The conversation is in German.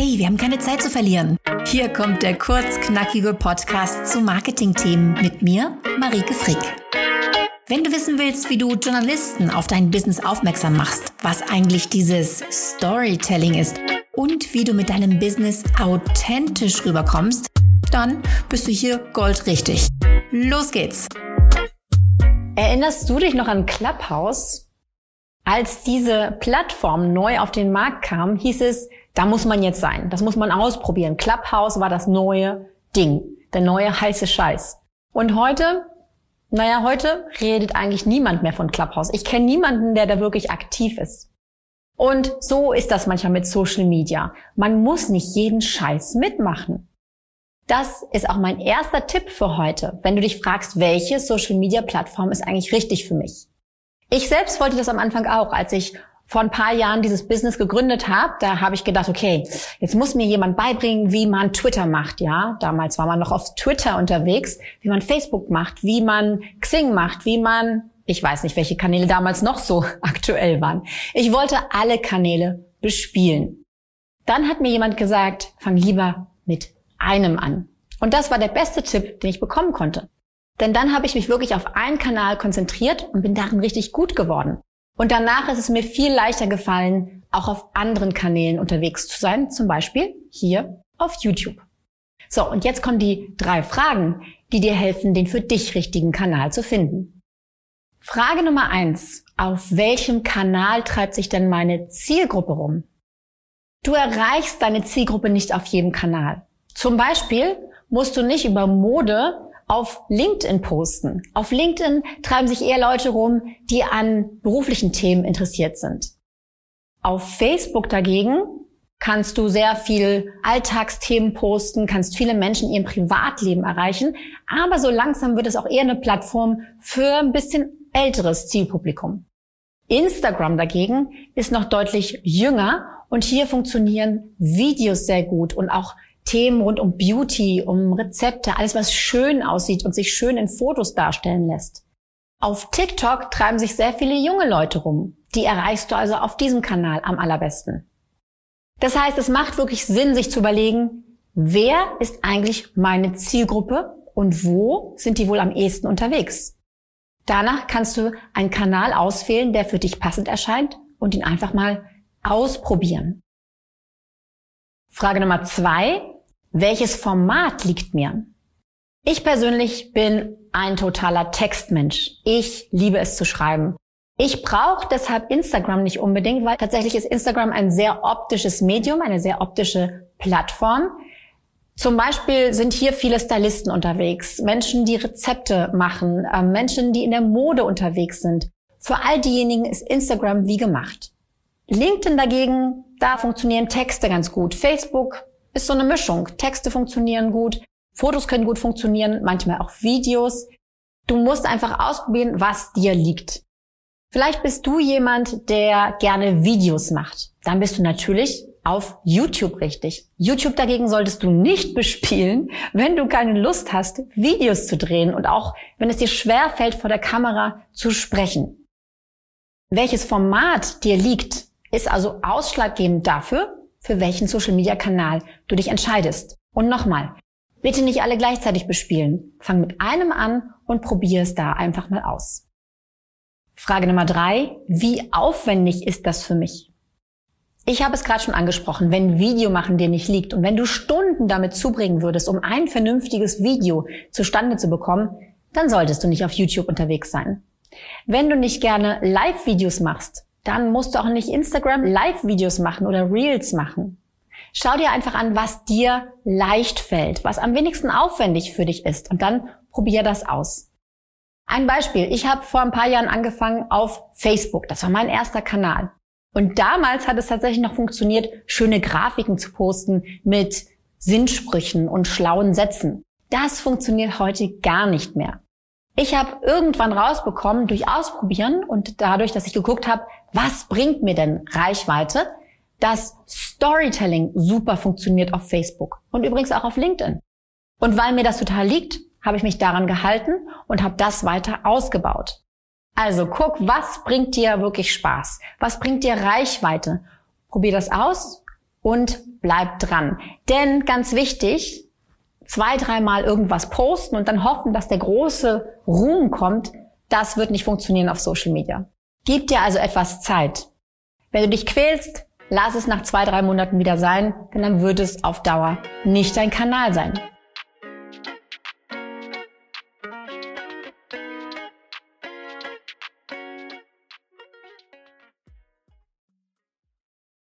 Hey, wir haben keine Zeit zu verlieren. Hier kommt der kurzknackige Podcast zu Marketingthemen mit mir, Marike Frick. Wenn du wissen willst, wie du Journalisten auf dein Business aufmerksam machst, was eigentlich dieses Storytelling ist und wie du mit deinem Business authentisch rüberkommst, dann bist du hier goldrichtig. Los geht's! Erinnerst du dich noch an Clubhouse? Als diese Plattform neu auf den Markt kam, hieß es, da muss man jetzt sein. Das muss man ausprobieren. Clubhouse war das neue Ding. Der neue heiße Scheiß. Und heute, naja, heute redet eigentlich niemand mehr von Clubhouse. Ich kenne niemanden, der da wirklich aktiv ist. Und so ist das manchmal mit Social Media. Man muss nicht jeden Scheiß mitmachen. Das ist auch mein erster Tipp für heute, wenn du dich fragst, welche Social Media Plattform ist eigentlich richtig für mich. Ich selbst wollte das am Anfang auch, als ich vor ein paar Jahren dieses Business gegründet habe, da habe ich gedacht, okay, jetzt muss mir jemand beibringen, wie man Twitter macht, ja. Damals war man noch auf Twitter unterwegs, wie man Facebook macht, wie man Xing macht, wie man, ich weiß nicht, welche Kanäle damals noch so aktuell waren. Ich wollte alle Kanäle bespielen. Dann hat mir jemand gesagt, fang lieber mit einem an. Und das war der beste Tipp, den ich bekommen konnte. Denn dann habe ich mich wirklich auf einen Kanal konzentriert und bin darin richtig gut geworden. Und danach ist es mir viel leichter gefallen, auch auf anderen Kanälen unterwegs zu sein, zum Beispiel hier auf YouTube. So, und jetzt kommen die drei Fragen, die dir helfen, den für dich richtigen Kanal zu finden. Frage Nummer eins. Auf welchem Kanal treibt sich denn meine Zielgruppe rum? Du erreichst deine Zielgruppe nicht auf jedem Kanal. Zum Beispiel musst du nicht über Mode auf LinkedIn posten. Auf LinkedIn treiben sich eher Leute rum, die an beruflichen Themen interessiert sind. Auf Facebook dagegen kannst du sehr viel Alltagsthemen posten, kannst viele Menschen in ihrem Privatleben erreichen, aber so langsam wird es auch eher eine Plattform für ein bisschen älteres Zielpublikum. Instagram dagegen ist noch deutlich jünger und hier funktionieren Videos sehr gut und auch Themen rund um Beauty, um Rezepte, alles was schön aussieht und sich schön in Fotos darstellen lässt. Auf TikTok treiben sich sehr viele junge Leute rum. Die erreichst du also auf diesem Kanal am allerbesten. Das heißt, es macht wirklich Sinn, sich zu überlegen, wer ist eigentlich meine Zielgruppe und wo sind die wohl am ehesten unterwegs. Danach kannst du einen Kanal auswählen, der für dich passend erscheint und ihn einfach mal ausprobieren. Frage Nummer zwei. Welches Format liegt mir? Ich persönlich bin ein totaler Textmensch. Ich liebe es zu schreiben. Ich brauche deshalb Instagram nicht unbedingt, weil tatsächlich ist Instagram ein sehr optisches Medium, eine sehr optische Plattform. Zum Beispiel sind hier viele Stylisten unterwegs, Menschen, die Rezepte machen, äh, Menschen, die in der Mode unterwegs sind. Für all diejenigen ist Instagram wie gemacht. LinkedIn dagegen, da funktionieren Texte ganz gut. Facebook ist so eine Mischung. Texte funktionieren gut, Fotos können gut funktionieren, manchmal auch Videos. Du musst einfach ausprobieren, was dir liegt. Vielleicht bist du jemand, der gerne Videos macht. Dann bist du natürlich auf YouTube richtig. YouTube dagegen solltest du nicht bespielen, wenn du keine Lust hast, Videos zu drehen und auch wenn es dir schwer fällt, vor der Kamera zu sprechen. Welches Format dir liegt, ist also ausschlaggebend dafür, für welchen Social-Media-Kanal du dich entscheidest. Und nochmal, bitte nicht alle gleichzeitig bespielen. Fang mit einem an und probier es da einfach mal aus. Frage Nummer drei. Wie aufwendig ist das für mich? Ich habe es gerade schon angesprochen, wenn Video machen dir nicht liegt und wenn du Stunden damit zubringen würdest, um ein vernünftiges Video zustande zu bekommen, dann solltest du nicht auf YouTube unterwegs sein. Wenn du nicht gerne Live-Videos machst, dann musst du auch nicht Instagram Live-Videos machen oder Reels machen. Schau dir einfach an, was dir leicht fällt, was am wenigsten aufwendig für dich ist und dann probier das aus. Ein Beispiel. Ich habe vor ein paar Jahren angefangen auf Facebook. Das war mein erster Kanal. Und damals hat es tatsächlich noch funktioniert, schöne Grafiken zu posten mit Sinnsprüchen und schlauen Sätzen. Das funktioniert heute gar nicht mehr. Ich habe irgendwann rausbekommen durch Ausprobieren und dadurch, dass ich geguckt habe, was bringt mir denn Reichweite, dass Storytelling super funktioniert auf Facebook und übrigens auch auf LinkedIn. Und weil mir das total liegt, habe ich mich daran gehalten und habe das weiter ausgebaut. Also guck, was bringt dir wirklich Spaß? Was bringt dir Reichweite? Probier das aus und bleib dran. Denn ganz wichtig, zwei, dreimal irgendwas posten und dann hoffen, dass der große Ruhm kommt, das wird nicht funktionieren auf Social Media. Gib dir also etwas Zeit. Wenn du dich quälst, lass es nach zwei, drei Monaten wieder sein, denn dann wird es auf Dauer nicht dein Kanal sein.